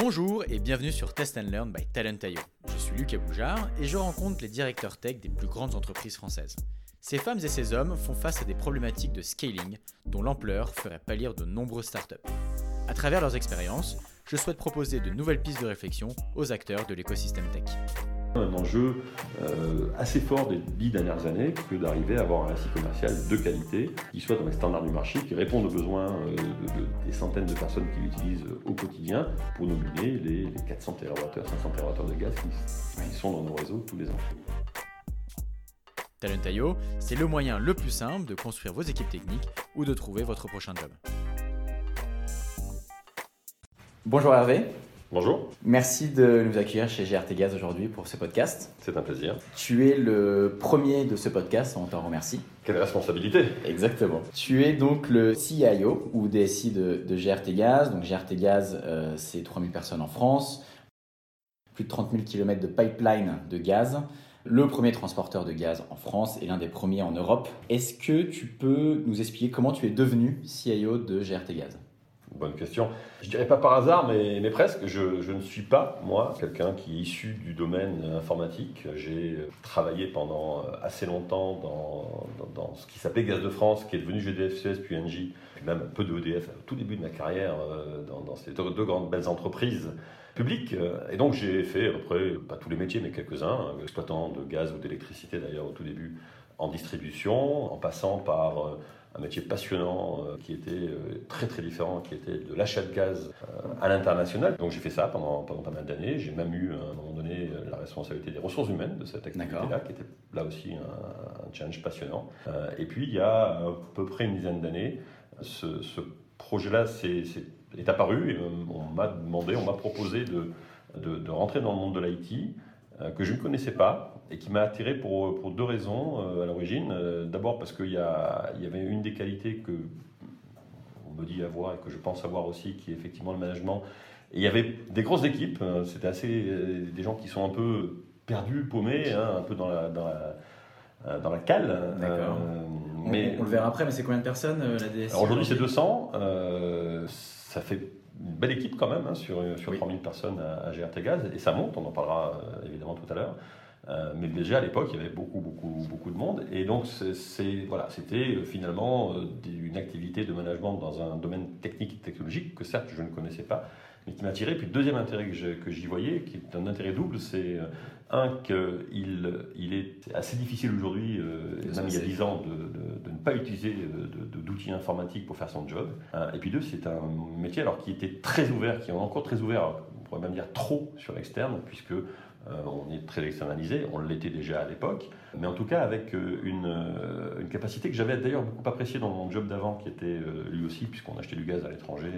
Bonjour et bienvenue sur Test and Learn by Talent.io. Je suis Lucas Boujard et je rencontre les directeurs tech des plus grandes entreprises françaises. Ces femmes et ces hommes font face à des problématiques de scaling dont l'ampleur ferait pâlir de nombreuses startups. À travers leurs expériences, je souhaite proposer de nouvelles pistes de réflexion aux acteurs de l'écosystème tech. Un enjeu euh, assez fort des dix dernières années que d'arriver à avoir un récit commercial de qualité qui soit dans les standards du marché, qui réponde aux besoins euh, de- des centaines de personnes qui l'utilisent au quotidien pour nominer les, les 400 TWh, 500 TWh de gaz qui, qui sont dans nos réseaux tous les ans. Talent.io, c'est le moyen le plus simple de construire vos équipes techniques ou de trouver votre prochain job. Bonjour Hervé, Bonjour, merci de nous accueillir chez GRT Gaz aujourd'hui pour ce podcast. c'est un plaisir. Tu es le premier de ce podcast, on t'en remercie. Quelle responsabilité Exactement. Tu es donc le CIO ou DSI de, de GRT Gaz. Donc GRT Gaz, euh, c'est 3000 personnes en France, plus de 30 000 km de pipeline de gaz, le premier transporteur de gaz en France et l'un des premiers en Europe. Est-ce que tu peux nous expliquer comment tu es devenu CIO de GRT Gaz? Bonne question. Je dirais pas par hasard, mais, presque. Je, ne suis pas, moi, quelqu'un qui est issu du domaine informatique. J'ai travaillé pendant euh, assez longtemps dans, ce qui s'appelait Gaz de France, qui est devenu GDF-Suez, puis Engie, puis même un peu de EDF au tout début de ma carrière euh, dans, ces deux, deux grandes belles entreprises publiques. Euh, Et donc j'ai fait à peu près, pas tous les métiers, mais quelques-uns, euh, exploitant de gaz ou d'électricité d'ailleurs au tout début, en distribution, en passant par... un métier passionnant euh, qui était euh, très très différent, qui était de l'achat de gaz euh, à l'international. Donc j'ai fait ça pendant, pendant pas mal d'années. J'ai même eu à un moment donné la responsabilité des ressources humaines de cette activité-là, qui était là aussi un, un challenge passionnant. Et puis il y a à peu près une dizaine d'années, ce, ce projet-là s'est- s'est- est apparu et on m'a demandé, on m'a proposé de, de, de rentrer dans le monde de l'IT que je ne connaissais pas et qui m'a attiré pour, pour deux raisons euh, à l'origine. Euh, D'abord parce qu'il y, y avait une des qualités que on me dit avoir et que je pense avoir aussi, qui est effectivement le management. Et il y avait des grosses équipes, euh, c'était assez euh, des gens qui sont un peu perdus, paumés, hein, un peu dans la, dans la, euh, dans la cale. D'accord. Euh, on, mais on le verra après, mais c'est combien de personnes euh, la DSI aujourd'hui, c'est 200. euh, ça fait une belle équipe quand même, hein, sur, sur Oui. 3000 personnes à, à GRT Gaz, et ça monte, on en parlera euh, évidemment tout à l'heure. Euh, mais déjà à l'époque, il y avait beaucoup, beaucoup, beaucoup de monde, et donc c'est- voilà, c'était euh, finalement euh, une activité de management dans un domaine technique et technologique que certes je ne connaissais pas, mais qui m'a attiré. Puis le deuxième intérêt que j'y voyais, qui est un intérêt double, c'est euh, un qu'il il est assez difficile aujourd'hui, euh, même il y a s'en 10 ans, de, de- de ne pas utiliser euh, d'outils informatiques pour faire son job. Et puis deux, c'est un métier alors qui était très ouvert, qui est encore très ouvert, on pourrait même dire trop sur l'externe, puisque euh, on est très externalisé, on l'était déjà à l'époque, mais en tout cas avec euh, une, euh, une capacité que j'avais d'ailleurs beaucoup appréciée dans mon job d'avant, qui était lui aussi, puisqu'on achetait du gaz à l'étranger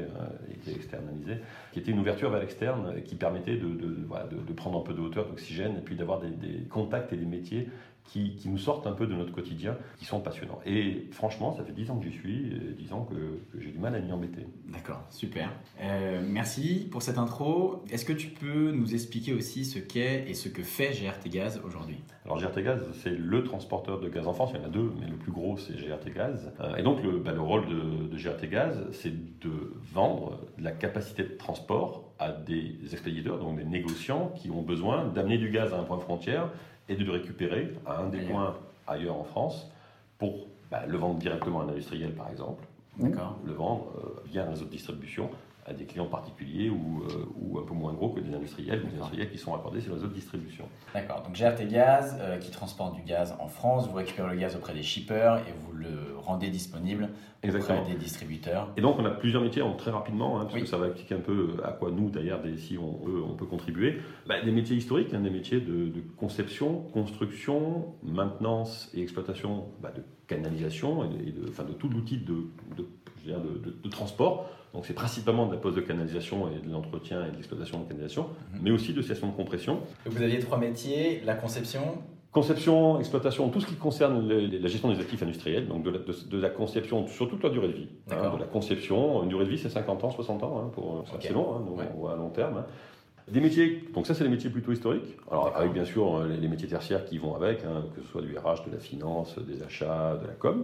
qui était externalisé, qui était une ouverture vers l'externe qui permettait de, prendre un peu de hauteur, d'oxygène, et puis d'avoir des contacts et des métiers qui, qui nous sortent un peu de notre quotidien, qui sont passionnants. Et franchement, ça fait 10 ans que j'y suis, et 10 ans que, que j'ai du mal à m'y embêter. D'accord, super. Euh, merci pour cette intro. Est-ce que tu peux nous expliquer aussi ce qu'est et ce que fait GRT Gaz aujourd'hui? Alors GRT Gaz, c'est le transporteur de gaz en France. Il y en a deux, mais le plus gros, c'est GRT Gaz. Euh, et donc, le, bah, le rôle de, de GRT Gaz, c'est de vendre la capacité de transport à des expéditeurs, donc des négociants qui ont besoin d'amener du gaz à un point frontière et de le récupérer à un des points ailleurs en France pour bah, le vendre directement à un industriel, par exemple, ou le vendre euh, via un réseau de distribution à des clients particuliers ou, euh, ou un peu moins gros que des industriels, ou des industriels qui sont accordés sur le réseau de distribution. D'accord, donc GRT Gaz euh, qui transporte du gaz en France, vous récupérez le gaz auprès des shippers et vous le rendez disponible Exactement. auprès des distributeurs. Et donc, on a plusieurs métiers très rapidement, hein, parce Oui. que ça va expliquer un peu à quoi nous, d'ailleurs, si on peut, on peut contribuer. Bah, des métiers historiques, hein, des métiers de, de conception, construction, maintenance et exploitation bah, de canalisation et de, et de- enfin, de tout l'outil de transport. Donc, c'est principalement de la pose de canalisation et de l'entretien et de l'exploitation de canalisation, Mhm. mais aussi de stations de compression. Donc vous aviez trois métiers, la conception, Conception, exploitation, tout ce qui concerne la gestion des actifs industriels, donc de la, de- de la conception sur toute la durée de vie. hein, de la conception, une durée de vie c'est 50 ans, 60 ans, hein, pour, c'est Ok. assez long, hein, nous, Ouais. on voit à long terme. hein. Des métiers, donc ça c'est les métiers plutôt historiques, alors avec bien sûr euh, les, les métiers tertiaires qui vont avec, hein, que ce soit du RH, de la finance, des achats, de la com.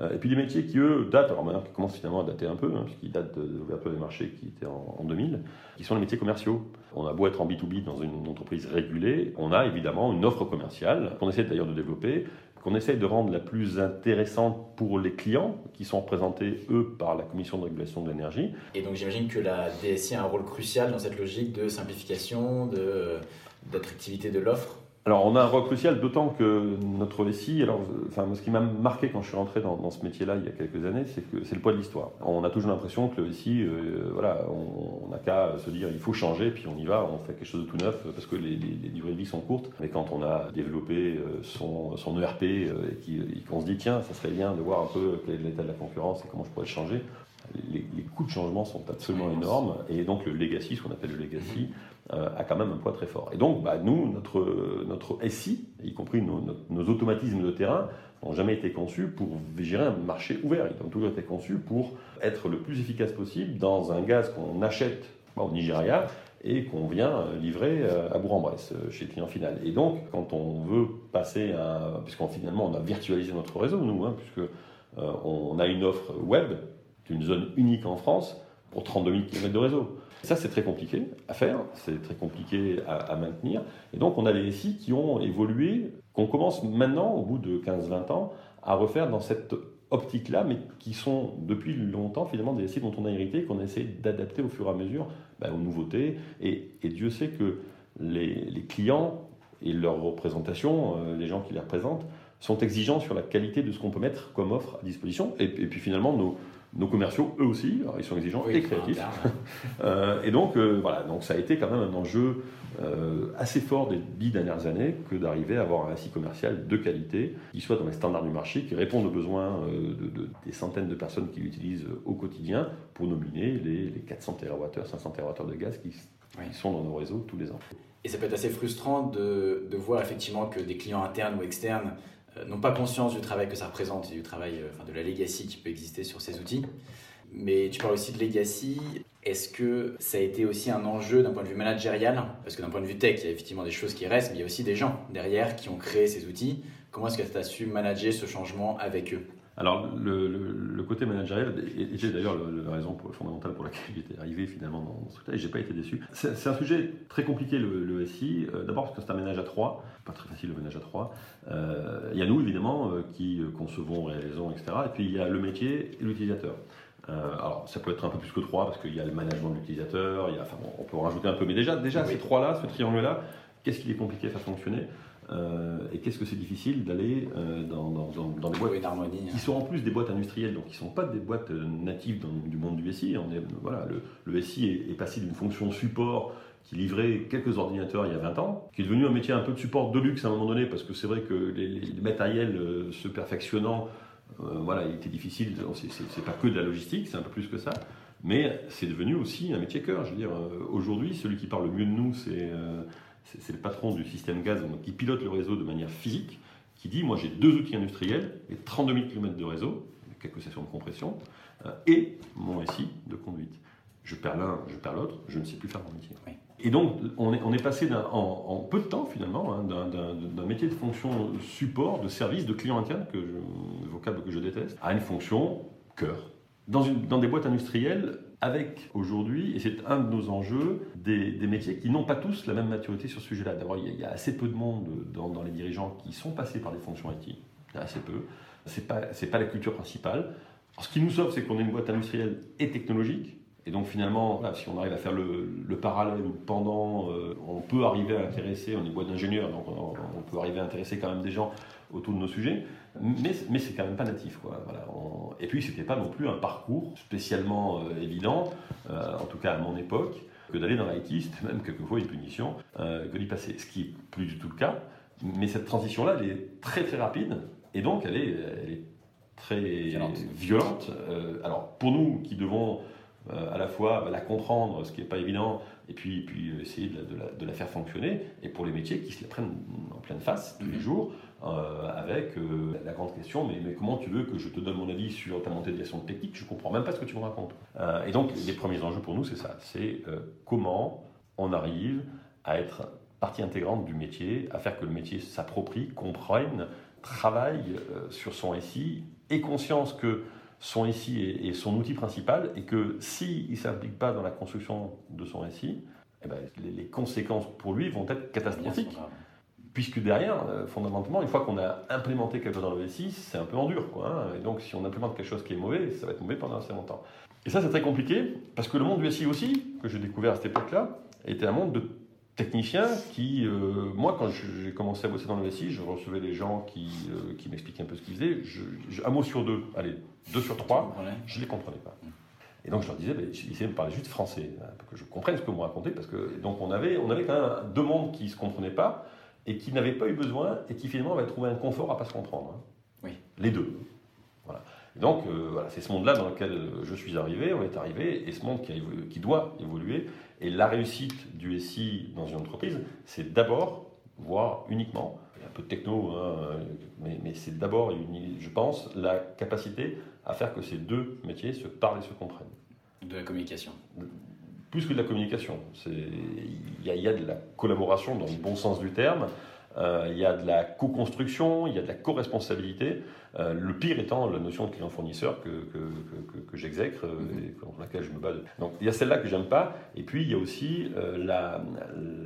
Et puis des métiers qui, eux, datent, alors maintenant qui commencent finalement à dater un peu, hein, puisqu'ils datent de, l'ouverture des marchés qui était en, en, 2000, qui sont les métiers commerciaux. On a beau être en B2B dans une entreprise régulée, on a évidemment une offre commerciale qu'on essaie d'ailleurs de développer, qu'on essaye de rendre la plus intéressante pour les clients, qui sont représentés, eux, par la Commission de régulation de l'énergie. Et donc j'imagine que la DSI a un rôle crucial dans cette logique de simplification, d'attractivité de l'offre alors, on a un rôle crucial, d'autant que notre SI, alors, enfin, ce qui m'a marqué quand je suis rentré dans, ce métier-là il y a quelques années, c'est que c'est le poids de l'histoire. On a toujours l'impression que le SI, euh, voilà, on n'a qu'à se dire il faut changer, puis on y va, on fait quelque chose de tout neuf, parce que les, durées de vie sont courtes. Mais quand on a développé euh, son, son ERP euh, et qu'on se dit tiens, ça serait bien de voir un peu quel est l'état de la concurrence et comment je pourrais le changer, les, les, coûts de changement sont absolument énormes et donc le legacy, ce qu'on appelle le legacy, euh, a quand même un poids très fort. Et donc, bah, nous, notre, notre SI, y compris nos, automatismes de terrain, n'ont jamais été conçus pour gérer un marché ouvert. Ils ont toujours été conçus pour être le plus efficace possible dans un gaz qu'on achète bah, au Nigeria et qu'on vient livrer euh, à Bourg-en-Bresse chez le client final. Et donc, quand on veut passer à... Puisqu'on finalement, on a virtualisé notre réseau, nous, hein, puisque euh, on a une offre web d'une zone unique en France pour 32 000 km de réseau. Ça, c'est très compliqué à faire, c'est très compliqué à, maintenir. Et donc, on a des SI qui ont évolué, qu'on commence maintenant, au bout de 15-20 ans, à refaire dans cette optique-là, mais qui sont depuis longtemps finalement des SI dont on a hérité, qu'on essaie d'adapter au fur et à mesure ben, aux nouveautés. Et, Dieu sait que les, clients et leurs représentations, euh, les gens qui les représentent, sont exigeants sur la qualité de ce qu'on peut mettre comme offre à disposition. Et, et puis finalement, nos, nos commerciaux, eux aussi, ils sont exigeants et créatifs. Euh, et donc, euh, voilà, donc ça a été quand même un enjeu euh, assez fort des dix dernières années que d'arriver à avoir un SI commercial de qualité, qui soit dans les standards du marché, qui réponde aux besoins de, des centaines de personnes qui l'utilisent au quotidien pour nominer les, 400 TWh, 500 TWh de gaz qui, qui, sont dans nos réseaux tous les ans. Et ça peut être assez frustrant de, de voir effectivement que des clients internes ou externes n'ont pas conscience du travail que ça représente et du travail, euh, enfin, de la legacy qui peut exister sur ces outils. Mais tu parles aussi de legacy. Est-ce que ça a été aussi un enjeu d'un point de vue managérial? Parce que d'un point de vue tech, il y a effectivement des choses qui restent, mais il y a aussi des gens derrière qui ont créé ces outils. Comment est-ce que tu as su manager ce changement avec eux? Alors, le, côté managérial était d'ailleurs la raison fondamentale pour laquelle j'étais arrivé finalement dans ce truc-là et j'ai pas été déçu. C'est un sujet très compliqué le, SI. Euh, d'abord parce que c'est un ménage à trois, pas très facile le ménage à trois. Euh, il y a nous évidemment euh, qui concevons, réalisons, etc. Et puis il y a le métier et l'utilisateur. alors, ça peut être un peu plus que trois parce qu'il y a le management de l'utilisateur, enfin, on peut en rajouter un peu, mais déjà, déjà ces trois-là, ce triangle-là, qu'est-ce qu'il est compliqué à faire fonctionner? Euh, et qu'est-ce que c'est difficile d'aller euh, dans, dans, des boîtes qui hein. sont en plus des boîtes industrielles, donc qui ne sont pas des boîtes euh, natives du monde du SI. On est, voilà, le, SI est, passé d'une fonction support qui livrait quelques ordinateurs il y a 20 ans, qui est devenu un métier un peu de support de luxe à un moment donné, parce que c'est vrai que les, matériels se perfectionnant, voilà, il était difficile, c'est pas que de la logistique, c'est un peu plus que ça. Mais c'est devenu aussi un métier cœur. Je veux dire, aujourd'hui, celui qui parle le mieux de nous, c'est c'est le patron du système gaz qui pilote le réseau de manière physique, qui dit moi j'ai deux outils industriels et 32 000 km de réseau, quelques sessions de compression, euh, et mon SI de conduite. Je perds l'un, je perds l'autre, je ne sais plus faire mon métier. Et donc on est, on est passé en, peu de temps finalement hein, d'un métier de fonction support, de service, de client interne, que je, vocable que je déteste, à une fonction cœur. Dans, une, dans des boîtes industrielles, avec aujourd'hui, et c'est un de nos enjeux, des, métiers qui n'ont pas tous la même maturité sur ce sujet-là. D'abord, il, y a assez peu de monde dans, les dirigeants qui sont passés par des fonctions IT. Assez peu. Ce n'est pas, pas la culture principale. ce qui nous sauve, c'est qu'on est une boîte industrielle et technologique. Et donc finalement, si on arrive à faire le, parallèle ou pendant, euh, on peut arriver à intéresser, on est une boîte d'ingénieurs, donc on, on, peut arriver à intéresser quand même des gens autour de nos sujets mais, mais c'est quand même pas natif. Quoi. Voilà, Et puis, c'était pas non plus un parcours spécialement euh, évident, euh, en tout cas à mon époque, que d'aller dans l'IT, c'était même quelquefois une punition, euh, que d'y passer, ce qui est plus du tout le cas. Mais cette transition-là, elle est très très rapide, et donc elle est, elle est très violente. alors, pour nous qui devons à la fois bah, la comprendre, ce qui n'est pas évident, et puis, puis essayer de la, de, la, faire fonctionner, et pour les métiers qui se la prennent en pleine face tous les mmh. jours, euh, avec euh, la grande question mais, mais, comment tu veux que je te donne mon avis sur ta montée de gestion technique? Je comprends même pas ce que tu me racontes. Euh, et donc, les premiers enjeux pour nous, c'est ça c'est comment on arrive à être partie intégrante du métier, à faire que le métier s'approprie, comprenne, travaille sur son SI ait conscience que son SI est, son outil principal et que s'il ne s'implique pas dans la construction de son SI, eh ben, les, conséquences pour lui vont être catastrophiques. Puisque derrière, euh, fondamentalement, une fois qu'on a implémenté quelque chose dans le SI, c'est un peu en dur. Quoi, hein. Et donc, si on implémente quelque chose qui est mauvais, ça va être mauvais pendant assez longtemps. Et ça, c'est très compliqué, parce que le monde du SI aussi, que j'ai découvert à cette époque-là, était un monde de technicien qui, euh, moi, quand j'ai commencé à bosser dans le SI, je recevais des gens qui, euh, qui m'expliquaient un peu ce qu'ils faisaient. un mot sur deux, allez, deux sur trois, je ne les comprenais pas. Et donc je leur disais, bah, essayez de me parler juste français, hein, pour que je comprenne ce que vous me racontez, parce que donc on avait, on avait quand même deux mondes qui ne se comprenaient pas et qui n'avaient pas eu besoin et qui finalement avaient trouvé un confort à ne pas se comprendre. Hein. Oui. Les deux. Voilà. Et donc euh, voilà, c'est ce monde-là dans lequel je suis arrivé, on est arrivé, et ce monde qui, qui doit évoluer. Et la réussite du SI dans une entreprise, c'est d'abord, voire uniquement, un peu de techno, hein, mais, c'est d'abord, je pense, la capacité à faire que ces deux métiers se parlent et se comprennent. De la communication Plus que de la communication. Il y, a de la collaboration dans le bon sens du terme, euh, il y a de la co-construction, il y a de la co-responsabilité. Euh, le pire étant la notion de client-fournisseur que, que, que, j'exècre euh, mm-hmm. et contre laquelle je me bats. Donc il y a celle-là que j'aime pas. Et puis il y a aussi la,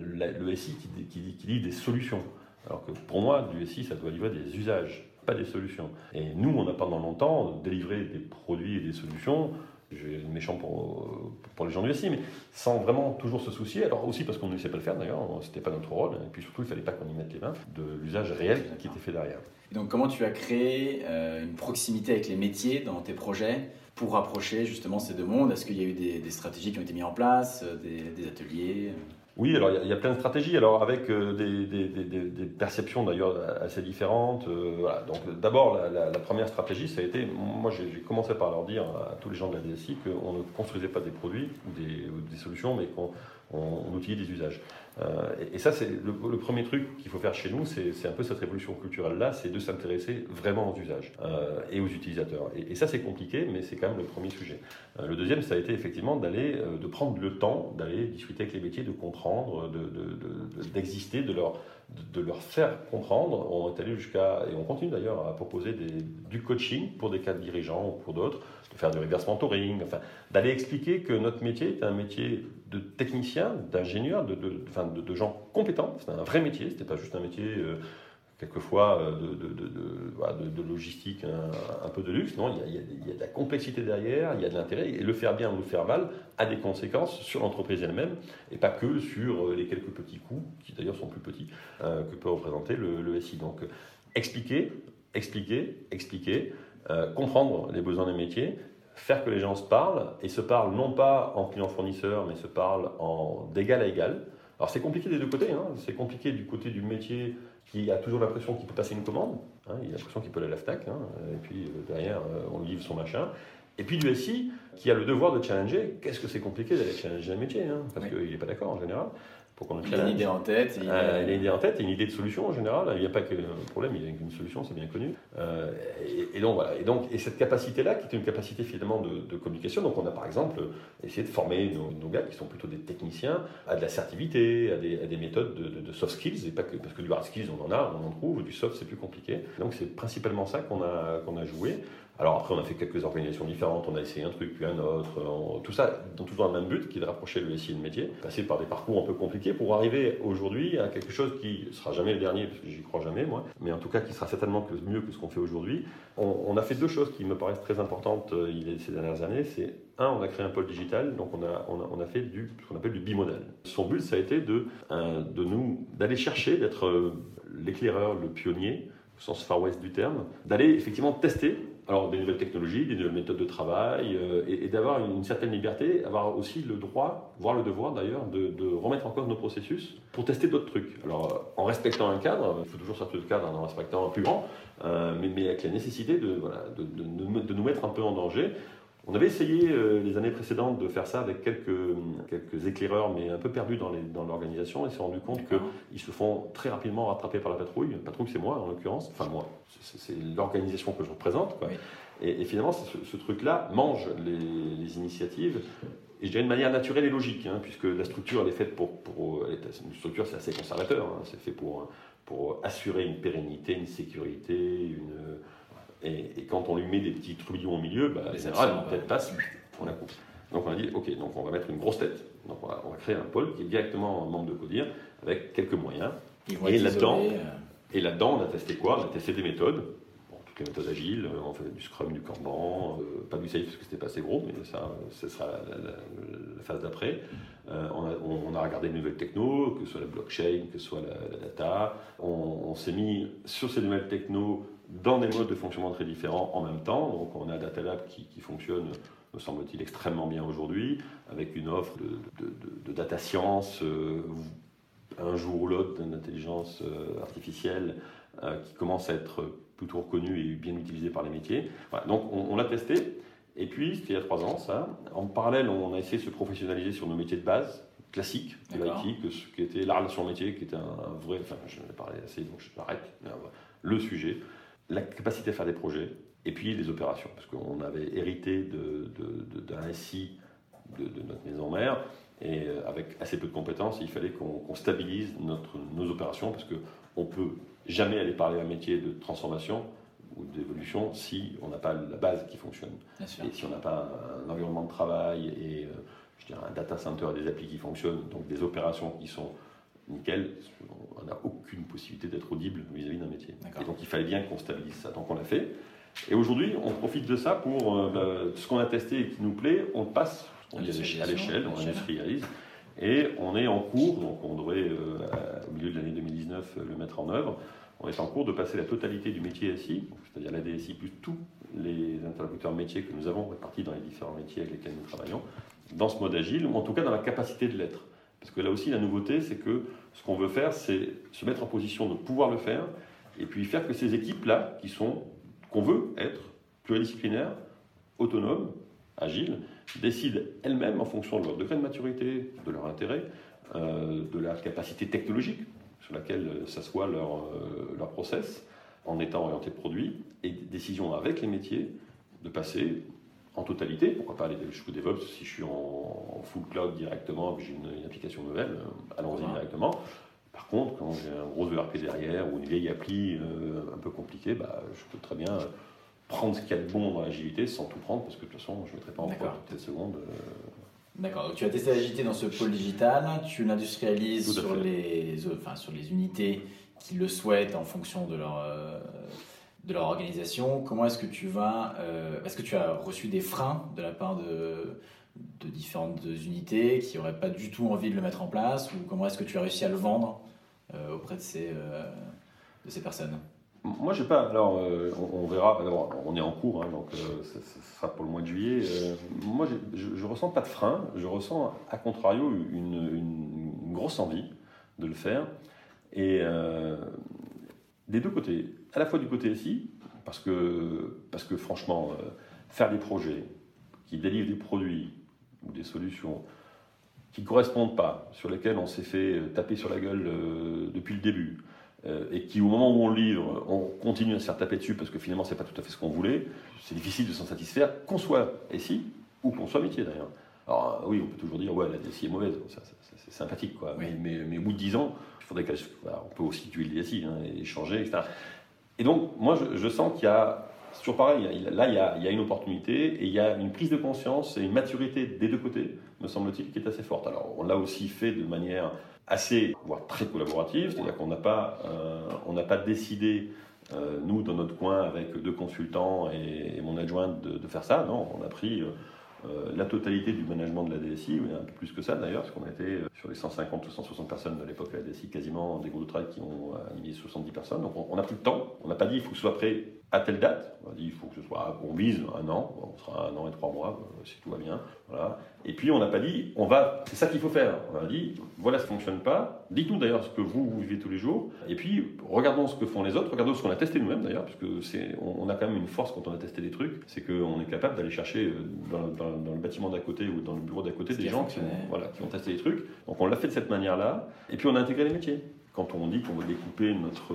le SI qui, qui, qui, dit des solutions. Alors que pour moi, du SI, ça doit livrer des usages, pas des solutions. Et nous, on a pendant longtemps délivré des produits et des solutions je vais être méchant pour, pour les gens du SI, mais sans vraiment toujours se soucier. Alors aussi parce qu'on ne sait pas le faire d'ailleurs, c'était pas notre rôle, et puis surtout il fallait pas qu'on y mette les mains de l'usage réel qui était fait derrière. donc comment tu as créé euh, une proximité avec les métiers dans tes projets pour rapprocher justement ces deux mondes? Est-ce qu'il y a eu des, stratégies qui ont été mises en place, euh, des ateliers? Oui, alors il y, a plein de stratégies, alors avec euh, des, perceptions d'ailleurs assez différentes. Euh. Donc d'abord, la, première stratégie, ça a été, moi j'ai commencé par leur dire à tous les gens de la DSI qu'on ne construisait pas des produits ou des, solutions, mais qu'on on, utilisait des usages. Euh, et, ça, c'est le, premier truc qu'il faut faire chez nous, c'est un peu cette révolution culturelle-là, c'est de s'intéresser vraiment aux usages euh, et aux utilisateurs. Et, ça, c'est compliqué, mais c'est quand même le premier sujet. Euh, le deuxième, ça a été effectivement d'aller, de prendre le temps d'aller discuter avec les métiers, de comprendre, d'exister, de, leur faire comprendre. On est allé jusqu'à, et on continue d'ailleurs à proposer du coaching pour des cadres dirigeants ou pour d'autres, de faire du reverse mentoring, enfin, d'aller expliquer que notre métier est un métier de technicien, d'ingénieur, de, de, gens compétents. C'est un vrai métier, c'était pas juste un métier. Euh, quelquefois euh, de, de, logistique un, peu de luxe. Non, il y, a, de la complexité derrière, il y a de l'intérêt, et le faire bien ou le faire mal a des conséquences sur l'entreprise elle-même, et pas que sur euh, les quelques petits coûts, qui d'ailleurs sont plus petits, que peut représenter le, SI. Donc expliquer, expliquer, expliquer, comprendre les besoins des métiers, faire que les gens se parlent, et se parlent non pas en client-fournisseur, mais se parlent en d'égal à égal. Alors c'est compliqué des deux côtés, hein. c'est compliqué du côté du métier qui a toujours l'impression qu'il peut passer une commande, hein, il a l'impression qu'il peut aller à l'AFTAC, hein, et puis euh, derrière, euh, on livre son machin. Et puis du SI, qui a le devoir de challenger, qu'est-ce que c'est compliqué d'aller challenger un métier, parce qu'il n'est pas d'accord en général. Il a une idée en tête. Il, a une idée en tête et une idée de solution en général. Il n'y a pas que un problème, il y a une solution, c'est bien connu. Euh, et, donc voilà. Et donc et cette capacité-là, qui est une capacité finalement de, communication. Donc on a par exemple essayé de former nos, gars qui sont plutôt des techniciens à de l'assertivité, à des, à des méthodes de, soft skills et pas que parce que du hard skills on en a, on en trouve. Du soft c'est plus compliqué. Donc c'est principalement ça qu'on a qu'on a joué. Alors après, on a fait quelques organisations différentes, on a essayé un truc puis un autre, tout ça dans toujours le même but, qui est de rapprocher le SI et le métier, passer par des parcours un peu compliqués pour arriver aujourd'hui à quelque chose qui sera jamais le dernier, parce que j'y crois jamais moi, mais en tout cas qui sera certainement mieux que ce qu'on fait aujourd'hui. On, a fait deux choses qui me paraissent très importantes euh, ces dernières années. C'est un, on a créé un pôle digital, donc on a, on a, fait du, ce qu'on appelle du bimodal. Son but, ça a été de, euh, de nous, d'aller chercher, d'être euh, l'éclaireur, le pionnier, au sens far west du terme, d'aller effectivement tester alors des nouvelles technologies, des nouvelles méthodes de travail, euh, et, d'avoir une, certaine liberté, avoir aussi le droit, voire le devoir d'ailleurs, de, remettre en cause nos processus pour tester d'autres trucs. Alors en respectant un cadre, il faut toujours sortir de cadre en respectant un plus grand, euh, mais, avec la nécessité de, voilà, de, nous mettre un peu en danger. On avait essayé les années précédentes de faire ça avec quelques, quelques éclaireurs, mais un peu perdus dans l'organisation, et s'est rendu compte qu'ils se font très rapidement rattraper par la patrouille. La patrouille, c'est moi en l'occurrence, enfin moi, c'est l'organisation que je représente. Et, finalement, ce, truc-là mange les, initiatives, et je dirais de manière naturelle et logique, hein, puisque la structure, elle est faite pour... pour une structure, c'est assez conservateur, hein, c'est fait pour, pour assurer une pérennité, une sécurité, une Et, quand on lui met des petits trublions au milieu, bah, les général, une tête passe, on la coupe. Donc on a dit, ok, donc on va mettre une grosse tête. Donc on va, créer un pôle qui est directement membre de Codir avec quelques moyens. Et là-dedans, euh. et là-dedans, on a testé quoi? On a testé des méthodes les méthodes agiles, euh, on fait du Scrum, du Kanban, euh, pas du Safe parce que c'était pas assez gros, mais ça, ce sera la, phase d'après. Euh, on, a, regardé de nouvelles techno, que ce soit la blockchain, que ce soit la, data. On, s'est mis sur ces nouvelles techno dans des modes de fonctionnement très différents en même temps. Donc on a Data Lab qui, fonctionne me semble-t-il, extrêmement bien aujourd'hui, avec une offre de, data science, un jour ou l'autre d'intelligence artificielle qui commence à être plutôt reconnu et bien utilisé par les métiers. donc on, l'a testé. Et puis, c'était il y a trois ans, ça. En parallèle, on a essayé de se professionnaliser sur nos métiers de base, classiques de l'IT, qui était la relation métier, qui était un, vrai. Enfin, je ai parlé assez, donc je m'arrête. Le sujet, la capacité à faire des projets, et puis les opérations, parce qu'on avait hérité d'un SI de, notre maison mère, et euh, avec assez peu de compétences, il fallait qu'on stabilise notre, nos opérations, parce qu'on peut jamais aller parler un métier de transformation ou d'évolution si on n'a pas la base qui fonctionne. Et si on n'a pas un, environnement de travail et euh, je dirais un data center et des applis qui fonctionnent, donc des opérations qui sont nickel, on n'a aucune possibilité d'être audible vis-à-vis d'un métier. Et donc il fallait bien qu'on stabilise ça. Donc on l'a fait. Et aujourd'hui, on profite de ça pour euh, bah, ce qu'on a testé et qui nous plaît, on passe on à l'échelle, on industrialise. Et on est en cours, donc on devrait, euh, au milieu de l'année 2019, le mettre en œuvre on est en cours de passer la totalité du métier SI, c'est-à-dire la DSI plus tous les interlocuteurs métiers que nous avons répartis dans les différents métiers avec lesquels nous travaillons, dans ce mode agile, ou en tout cas dans la capacité de l'être. Parce que là aussi, la nouveauté, c'est que ce qu'on veut faire, c'est se mettre en position de pouvoir le faire, et puis faire que ces équipes-là, qui sont, qu'on veut être pluridisciplinaires, autonomes, agiles, décident elles-mêmes en fonction de leur degré de maturité, de leur intérêt, euh, de leur capacité technologique, sur laquelle euh, s'assoit leur, euh, leur process en étant orienté produit et décision avec les métiers de passer en totalité, pourquoi pas aller jusqu'au DevOps si je suis en, full cloud directement, que j'ai une, application nouvelle, euh, allons-y directement. Par contre, quand j'ai un gros ERP derrière ou une vieille appli un peu compliquée, bah, je peux très bien prendre ce qu'il y a de bon dans l'agilité sans tout prendre parce que de toute façon, je ne mettrai pas en prod toutes les secondes. D'accord, tu as testé l'agilité dans ce pôle digital, tu l'industrialises sur les, enfin, sur les unités qui le souhaitent en fonction de leur, euh, de leur organisation. Comment est-ce que tu vas. Euh, est-ce que tu as reçu des freins de la part de, différentes unités qui n'auraient pas du tout envie de le mettre en place Ou comment est-ce que tu as réussi à le vendre euh, auprès de ces, ces personnes? Moi, je sais pas. Alors, euh, on, verra. on est en cours, hein, donc euh, ce sera pour le mois de juillet. Euh, moi, je, ne ressens pas de frein. Je ressens, à contrario, une, grosse envie de le faire. Et des deux côtés. À la fois du côté ici, parce que, parce que franchement, faire des projets qui délivrent des produits ou des solutions qui ne correspondent pas, sur lesquels on s'est fait taper sur la gueule depuis le début, euh, et qui, au moment où on livre, on continue à se faire taper dessus parce que finalement, c'est pas tout à fait ce qu'on voulait, c'est difficile de s'en satisfaire, qu'on soit SI ou qu'on soit métier d'ailleurs. Alors oui, on peut toujours dire, ouais, la DSI est mauvaise, c'est sympathique, quoi. Mais, mais, au bout de 10 ans, il faudrait qu'elle. on peut aussi tuer le DSI hein, et changer, etc. Et donc, moi, je, sens qu'il y a. C'est toujours pareil, là, il y, a, une opportunité et il y a une prise de conscience et une maturité des deux côtés, me semble-t-il, qui est assez forte. Alors, on l'a aussi fait de manière assez, voire très collaborative, c'est-à-dire qu'on n'a pas, euh, pas décidé, euh, nous, dans notre coin, avec deux consultants et, mon adjoint, de, faire ça. Non, on a pris euh, la totalité du management de la DSI, un peu plus que ça d'ailleurs, parce qu'on était sur les 150 ou 160 personnes de l'époque à la DSI, quasiment des groupes de travail qui ont animé 70 personnes. Donc on, a pris le temps, on n'a pas dit il faut que ce soit prêt à telle date, on a dit il faut que ce soit, on vise un an, on sera un an et trois mois si tout va bien. Voilà. Et puis on n'a pas dit, on va, c'est ça qu'il faut faire. On a dit, voilà, ça ne fonctionne pas. Dites-nous d'ailleurs ce que vous, vous vivez tous les jours. Et puis regardons ce que font les autres, regardons ce qu'on a testé nous-mêmes d'ailleurs, parce que c'est, on, a quand même une force quand on a testé des trucs, c'est qu'on est capable d'aller chercher euh, dans, dans, le bâtiment d'à côté ou dans le bureau d'à côté des gens qui ont, voilà, qui ont testé des trucs. Donc on l'a fait de cette manière-là. Et puis on a intégré les métiers. Quand on dit qu'on va découper notre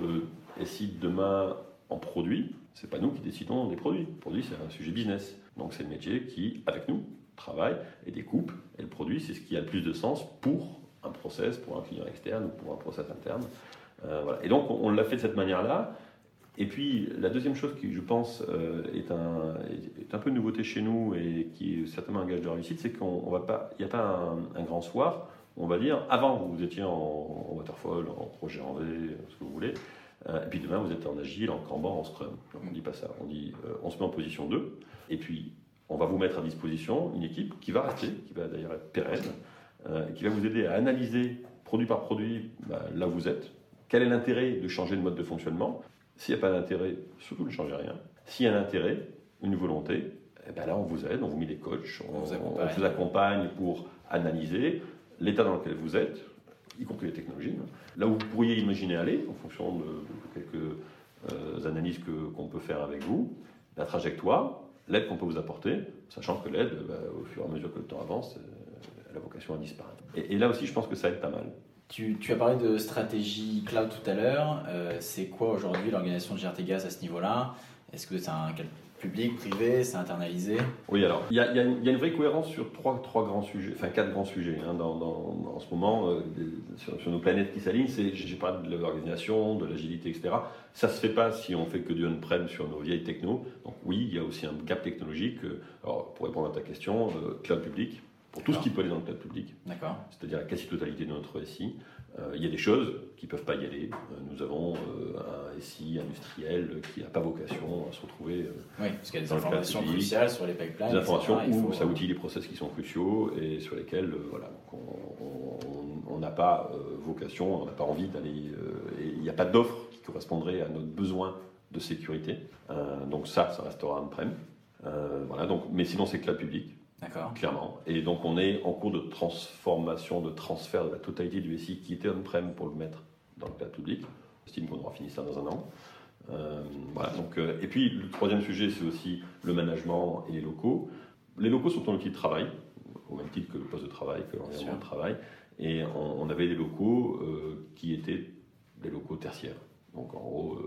SI de demain en produits, c'est pas nous qui décidons des produits. Le produit, c'est un sujet business. Donc c'est le métier qui, avec nous, travail et découpe. Et le produit, c'est ce qui a le plus de sens pour un process, pour un client externe ou pour un process interne. Euh. Et donc, on, l'a fait de cette manière-là. Et puis, la deuxième chose qui, je pense, euh, est, un, est un peu une nouveauté chez nous et qui est certainement un gage de réussite, c'est qu'il n'y a pas un, grand soir. On va dire, avant, vous étiez en, waterfall, en projet en V, ce que vous voulez. Euh, et puis demain, vous êtes en agile, en Kanban, en Scrum. on ne dit pas ça. On dit, euh, on se met en position 2. Et puis, on va vous mettre à disposition une équipe qui va rester, qui va d'ailleurs être pérenne, qui va vous aider à analyser produit par produit bah, là où vous êtes. Quel est l'intérêt de changer de mode de fonctionnement? S'il n'y a pas d'intérêt, surtout ne changez rien. S'il y a un intérêt, une volonté, eh ben là on vous aide, on vous met des coachs, on, vous, accompagne. pour analyser l'état dans lequel vous êtes, y compris les technologies, hein. là où vous pourriez imaginer aller, en fonction de, quelques euh, analyses qu'on peut faire avec vous, la trajectoire, l'aide qu'on peut vous apporter, sachant que l'aide, bah, au fur et à mesure que le temps avance, euh, elle a vocation à disparaître. Et, là aussi, je pense que ça aide pas mal. Tu, as parlé de stratégie cloud tout à l'heure. Euh, c'est quoi aujourd'hui l'organisation de GRT Gaz à ce niveau-là? Est-ce que c'est un public, privé, c'est internalisé Oui, alors il y, a une vraie cohérence sur trois, trois grands sujets, enfin quatre grands sujets hein, dans, en ce moment euh, sur, nos planètes qui s'alignent. J'ai parlé de l'organisation, de l'agilité, etc. Ça se fait pas si on fait que du on-prem sur nos vieilles technos. Donc oui, il y a aussi un gap technologique. Euh, alors pour répondre à ta question, cloud public pour tout ce qui peut aller dans le cloud public. C'est-à-dire la quasi-totalité de notre SI. Euh, il y a des choses qui ne peuvent pas y aller. Euh, nous avons euh, un SI industriel qui n'a pas vocation à se retrouver oui, parce qu'il y a des informations cruciales sur les pipelines. Des informations où ça outille les process qui sont cruciaux et sur lesquels voilà, on n'a pas vocation, on n'a pas envie d'aller. il n'y a pas d'offre qui correspondrait à notre besoin de sécurité. donc ça, ça restera on-prem. voilà, donc, mais sinon, c'est cloud public. Clairement. Et donc on est en cours de transformation, de transfert de la totalité du SI qui était on-prem pour le mettre dans le cloud public. J'estime qu'on aura fini ça dans un an. Euh, voilà, donc, euh, et puis le troisième sujet, c'est aussi le management et les locaux. Les locaux sont un outil de travail, au même titre que le poste de travail, que l'environnement de travail. Et on, avait des locaux euh, qui étaient des locaux tertiaires. Donc en gros,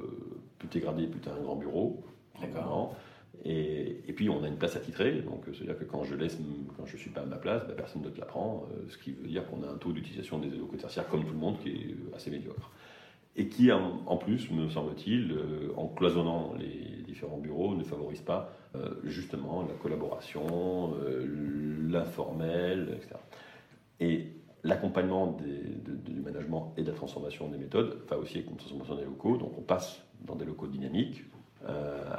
plus t'es gradé, plus t'as un grand bureau. D'accord. Et, puis on a une place attitrée, donc c'est-à-dire que quand je laisse, quand je suis pas à ma place, bah, personne ne te la prend, euh, ce qui veut dire qu'on a un taux d'utilisation des locaux tertiaires comme tout le monde qui est assez médiocre. Et qui en, plus, me semble-t-il, euh, en cloisonnant les différents bureaux, ne favorise pas euh, justement la collaboration, l'informel, etc. Et l'accompagnement du management et de la transformation des méthodes va aussi avec une transformation des locaux, donc on passe dans des locaux dynamiques euh,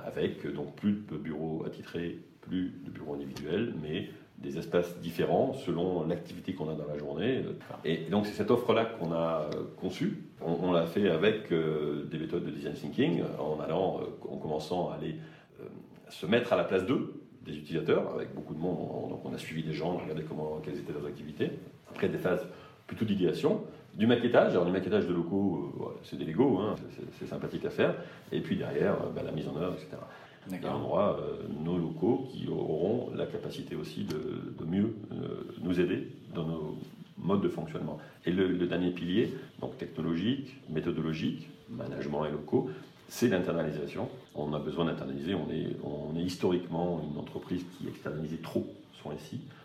avec donc plus de bureaux attitrés, plus de bureaux individuels, mais des espaces différents selon l'activité qu'on a dans la journée. Et donc c'est cette offre-là qu'on a euh, conçue. On, l'a fait avec euh, des méthodes de design thinking, en allant, en commençant à aller se mettre à la place d'eux, des utilisateurs, avec beaucoup de monde. On, donc on a suivi des gens, on a regardé comment, quelles étaient leurs activités. Après des phases plutôt d'idéation, du maquettage, alors du maquettage de locaux, euh, c'est des Lego, hein, c'est sympathique à faire, et puis derrière, euh, bah, la mise en œuvre, etc. Et on aura euh, nos locaux qui auront la capacité aussi de, mieux nous aider dans nos modes de fonctionnement. Et le, dernier pilier, donc technologique, méthodologique, management et locaux, c'est l'internalisation. On a besoin d'internaliser, on est, on est historiquement une entreprise qui externalisait trop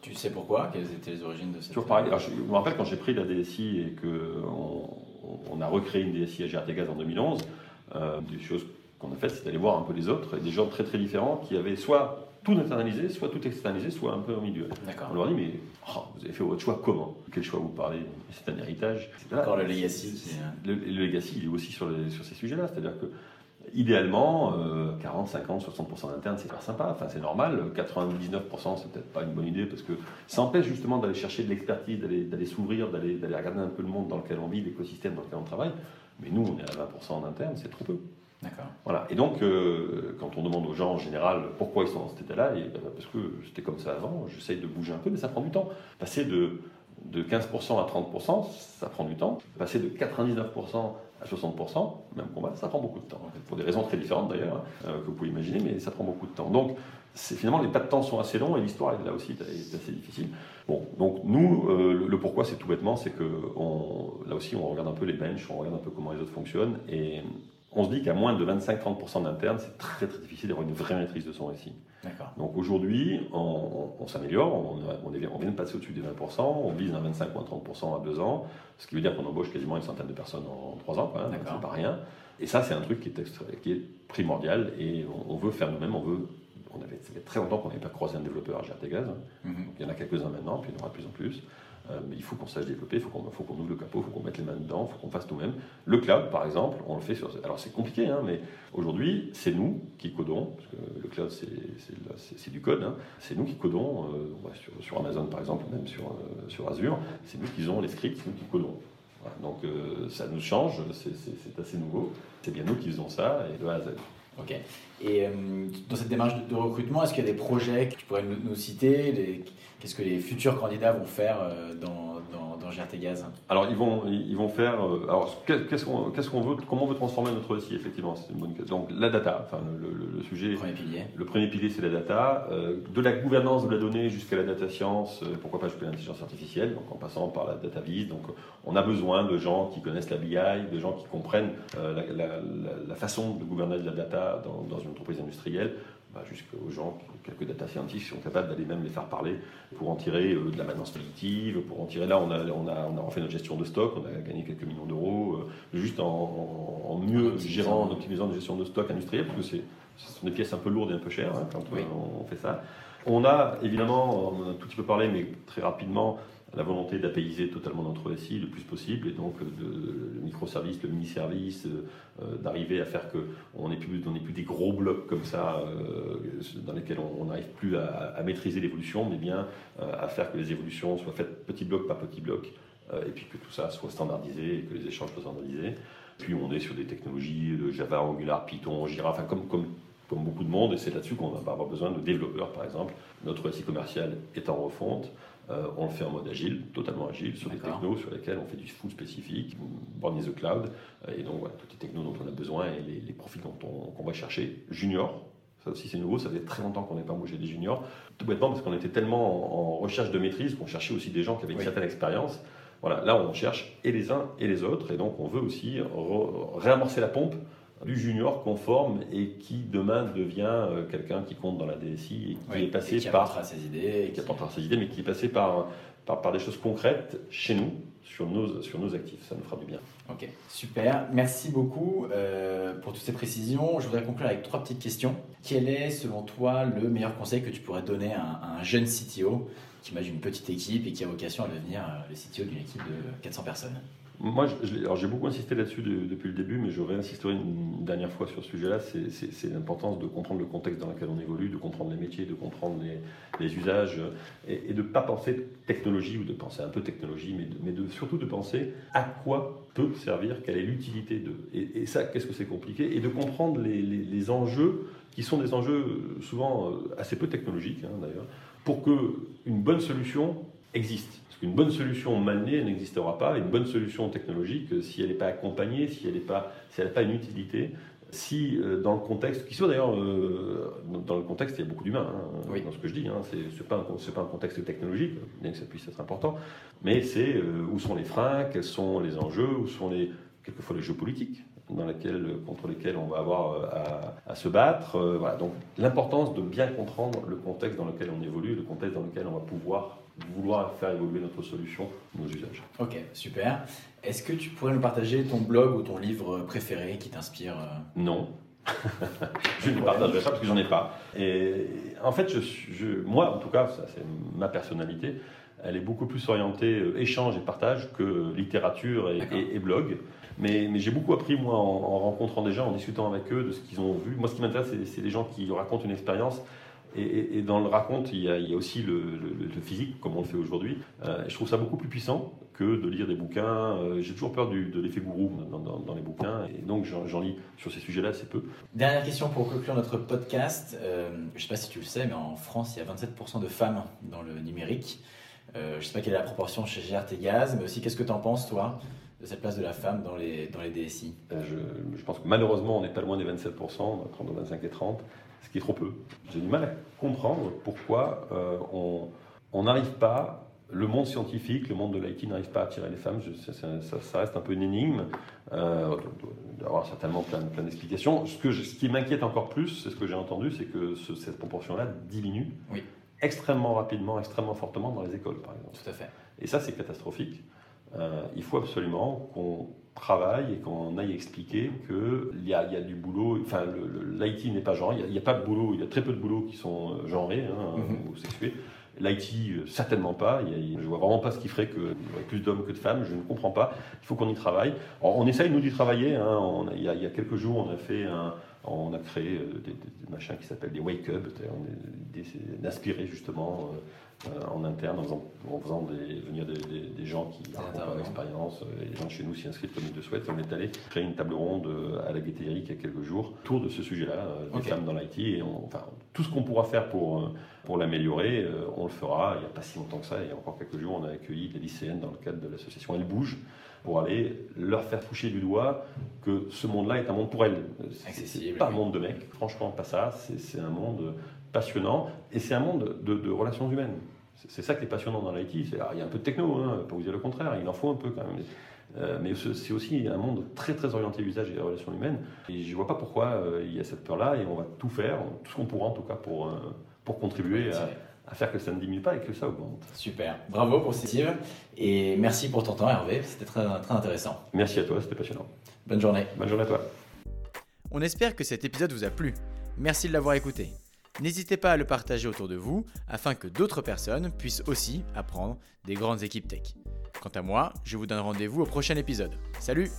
Tu sais pourquoi? Quelles étaient les origines de cette Toujours pareil. je, me rappelle quand j'ai pris la DSI et qu'on on a recréé une DSI à GRT Gaz en 2011, euh, des choses qu'on a faites, c'est d'aller voir un peu les autres, et des gens très très différents qui avaient soit tout internalisé, soit tout externalisé, soit un peu au milieu. On leur dit, mais oh, vous avez fait votre choix comment? Quel choix vous parlez? C'est un héritage. Encore le legacy. Le, le, legacy, il est aussi sur, sur ces sujets-là. C'est-à-dire que Idéalement, 40, 50, 60% d'interne, c'est pas sympa, enfin, c'est normal. 99%, c'est peut-être pas une bonne idée parce que ça empêche justement d'aller chercher de l'expertise, d'aller s'ouvrir, d'aller regarder un peu le monde dans lequel on vit, l'écosystème dans lequel on travaille. Mais nous, on est à 20% en interne, c'est trop peu. D'accord. Voilà. Et donc, euh, quand on demande aux gens en général pourquoi ils sont dans cet état-là, ben, parce que c'était comme ça avant, j'essaye de bouger un peu, mais ça prend du temps. Passer de, de 15% à 30%, ça prend du temps. Passer de 99% à 60%, même combat, ça prend beaucoup de temps. Pour des raisons très différentes d'ailleurs, hein, euh, que vous pouvez imaginer, mais ça prend beaucoup de temps. Donc, finalement, les pas de temps sont assez longs et l'histoire, là aussi, est assez difficile. Bon, donc nous, euh, le, pourquoi, c'est tout bêtement, c'est que là aussi, on regarde un peu les benches, on regarde un peu comment les autres fonctionnent et on se dit qu'à moins de 25-30% d'internes, c'est très très difficile d'avoir une vraie maîtrise de son récit. Donc aujourd'hui, on, s'améliore, on, on, vient de passer au-dessus des 20%, on vise un 25 ou 30% à deux ans, ce qui veut dire qu'on embauche quasiment une centaine de personnes en trois ans, même, c'est pas rien. Et ça, c'est un truc qui est, qui est primordial et on, veut faire nous-mêmes, on veut. On avait, ça fait très longtemps qu'on n'avait pas croisé un développeur à GRT Gaz. Mhm. Il y en a quelques-uns maintenant, puis il y en aura de plus en plus. Euh, mais il faut qu'on sache développer, il faut qu'on ouvre le capot, il faut qu'on mette les mains dedans, il faut qu'on fasse nous-mêmes. Le cloud, par exemple, on le fait sur. Alors c'est compliqué, hein, mais aujourd'hui, c'est nous qui codons, parce que le cloud, c'est du code, hein. c'est nous qui codons, euh, sur, Amazon par exemple, même sur, euh, sur Azure, c'est nous qui avons les scripts, c'est nous qui codons. donc ça nous change, c'est assez nouveau. C'est bien nous qui faisons ça, et de A à Z. Ok. Et dans cette démarche de, recrutement, est-ce qu'il y a des projets que tu pourrais nous, citer Qu'est-ce que les futurs candidats vont faire euh, dans, dans, dans GRT Gaz Alors, ils vont, ils vont faire. Euh, alors, qu'est-ce qu'on qu'est-ce qu'on veut Comment on veut transformer notre récit Effectivement, c'est une bonne question. Donc, la data, enfin, le, le, sujet. Le premier pilier. Le premier pilier, c'est la data. Euh, de la gouvernance de la donnée jusqu'à la data science, pourquoi pas jusqu'à l'intelligence artificielle, donc en passant par la data vis. Donc, on a besoin de gens qui connaissent la BI, de gens qui comprennent la, la, la, façon de gouverner de la data dans, dans une entreprise industrielle bah, jusqu'aux gens, quelques data scientists qui sont capables d'aller même les faire parler pour en tirer euh, de la maintenance prédictive, pour en tirer. Là, on a, on a, on a refait notre gestion de stock, on a gagné quelques millions d'euros, euh, juste en, mieux gérant, en optimisant la gestion de stock industrielle, parce que ce sont des pièces un peu lourdes et un peu chères hein, quand on fait ça. On a évidemment, on a un tout petit peu parlé, mais très rapidement, la volonté d'apaiser totalement notre récit le plus possible et donc de, le microservice, le mini-service, euh, d'arriver à faire qu'on n'ait plus, plus des gros blocs comme ça euh, dans lesquels on n'arrive plus à, maîtriser l'évolution, mais bien euh, à faire que les évolutions soient faites petit bloc par petit bloc et puis que tout ça soit standardisé et que les échanges soient standardisés. Puis on est sur des technologies de Java, Angular, Python, Jira, comme, beaucoup de monde, et c'est là-dessus qu'on va avoir besoin de développeurs par exemple. Notre récit commercial est en refonte. Euh, on le fait en mode agile, totalement agile, sur des technos sur lesquels on fait du full spécifique, Born in the cloud, euh, et donc voilà, toutes les technos dont on a besoin et les, profils qu'on va chercher. Junior, ça aussi c'est nouveau, ça fait très longtemps qu'on n'est pas embauché des juniors, tout bêtement parce qu'on était tellement en, recherche de maîtrise qu'on cherchait aussi des gens qui avaient une certaine expérience. Voilà, là on cherche et les uns et les autres, et donc on veut aussi réamorcer la pompe du junior conforme et qui demain devient euh, quelqu'un qui compte dans la DSI et qui est passé qui par ses idées, qui, apportera ses idées, mais qui est passé par, par, des choses concrètes chez nous sur nos, sur nos actifs. Ça nous fera du bien. Ok, super. Merci beaucoup euh, pour toutes ces précisions. Je voudrais conclure avec trois petites questions. Quel est, selon toi, le meilleur conseil que tu pourrais donner à, un jeune CTO qui imagine une petite équipe et qui a vocation à devenir euh, le CTO d'une équipe de 400 personnes? Moi, j'ai beaucoup insisté là-dessus depuis le début, mais je réinsisterai une dernière fois sur ce sujet-là. C'est l'importance de comprendre le contexte dans lequel on évolue, de comprendre les métiers, de comprendre les, usages, et, de ne pas penser technologie ou de penser un peu technologie, mais, de, surtout de penser à quoi peut servir, quelle est l'utilité de. Et, ça, qu'est-ce que c'est compliqué Et de comprendre les, enjeux qui sont des enjeux souvent euh, assez peu technologiques, hein, d'ailleurs, pour qu'une bonne solution existe. Une bonne solution mal née n'existera pas. Une bonne solution technologique, euh, si elle n'est pas accompagnée, si elle n'a pas, si pas une utilité, si euh, dans le contexte, qui soit d'ailleurs euh, dans le contexte, il y a beaucoup d'humains hein, dans ce que je dis, hein, c'est pas, pas, un contexte technologique, bien que ça puisse être important, mais c'est où sont les freins, quels sont les enjeux, où sont les, quelquefois les jeux politiques dans lesquels, contre lesquels on va avoir à, à se battre. voilà. Donc l'importance de bien comprendre le contexte dans lequel on évolue, le contexte dans lequel on va pouvoir vouloir faire évoluer notre solution, nos usages. Ok, super. Est-ce que tu pourrais nous partager ton blog ou ton livre préféré qui t'inspire euh? Non. je ne partagerai pas parce que j'en ai pas. Et en fait, je, moi, en tout cas, ça c'est ma personnalité, elle est beaucoup plus orientée euh, échange et partage que littérature et, blog. Mais, j'ai beaucoup appris, moi, en, en, rencontrant des gens, en discutant avec eux de ce qu'ils ont vu. Moi, ce qui m'intéresse, c'est des gens qui racontent une expérience et, dans le raconte, il y a, aussi le, physique, comme on le fait aujourd'hui. Euh, je trouve ça beaucoup plus puissant que de lire des bouquins. Euh, j'ai toujours peur de l'effet gourou dans, les bouquins, et donc j'en lis sur ces sujets-là assez peu. Dernière question pour conclure notre podcast. Euh, je ne sais pas si tu le sais, mais en France, il y a 27% de femmes dans le numérique. je ne sais pas quelle est la proportion chez GRT Gaz, mais aussi qu'est-ce que tu en penses, toi? De cette place de la femme dans les, dans les DSI je, je pense que malheureusement, on n'est pas loin des 27%, on va prendre 25 et 30 ce qui est trop peu. J'ai du mal à comprendre pourquoi euh, on n'arrive pas le monde scientifique, le monde de l'IT n'arrive pas à attirer les femmes. ça, reste un peu une énigme. Euh, d'avoir certainement plein, plein d'explications. Ce, ce qui m'inquiète encore plus, c'est ce que j'ai entendu, c'est que cette proportion-là diminue extrêmement rapidement, extrêmement fortement dans les écoles, par exemple. Tout à fait. Et ça, c'est catastrophique. Euh, il faut absolument qu'on travaille et qu'on aille expliquer qu'il y a, y a du boulot. Enfin, l'IT n'est pas genre. Il n'y a, pas de boulot. Il y a très peu de boulots qui sont euh, genrés hein, mhm. ou sexués. L'IT, euh, certainement pas. je ne vois vraiment pas ce qui ferait qu'il y aurait plus d'hommes que de femmes. Je ne comprends pas. Il faut qu'on y travaille. on essaye, nous, d'y travailler. Hein. il, y a, il, y a, quelques jours, on a fait un, on a créé des, machins qui s'appellent des wake up, d'inspirer justement euh, en interne, en faisant, venir des, gens qui ont leur expérience. Euh, les gens de chez nous s'y inscrivent comme ils le souhaitent. On est allé créer une table ronde euh, à la Gaîté il y a quelques jours autour de ce sujet-là, des femmes dans l'IT. Et enfin, tout ce qu'on pourra faire pour, pour l'améliorer, on le fera. Il n'y a pas si longtemps que ça, il y a encore quelques jours, on a accueilli des lycéennes dans le cadre de l'association Elle Bouge pour aller leur faire toucher du doigt que ce monde-là est un monde pour elles. C'est pas un monde de mecs, franchement, pas ça. C'est un monde passionnant et c'est un monde de, relations humaines. C'est ça qui est passionnant dans l'IT. Il y a un peu de techno, hein, pas vous dire le contraire, il en faut un peu quand même. Euh, mais c'est aussi un monde très très orienté usage et relations humaines. Et je ne vois pas pourquoi euh, il y a cette peur-là et on va tout faire, tout ce qu'on pourra en tout cas pour, euh, pour contribuer à, faire que ça ne diminue pas et que ça augmente. Super, bravo pour cette initiative et merci pour ton temps Hervé, c'était très, très intéressant. Merci à toi, c'était passionnant. Bonne journée. Bonne journée à toi. On espère que cet épisode vous a plu. Merci de l'avoir écouté. N'hésitez pas à le partager autour de vous afin que d'autres personnes puissent aussi apprendre des grandes équipes tech. Quant à moi, je vous donne rendez-vous au prochain épisode. Salut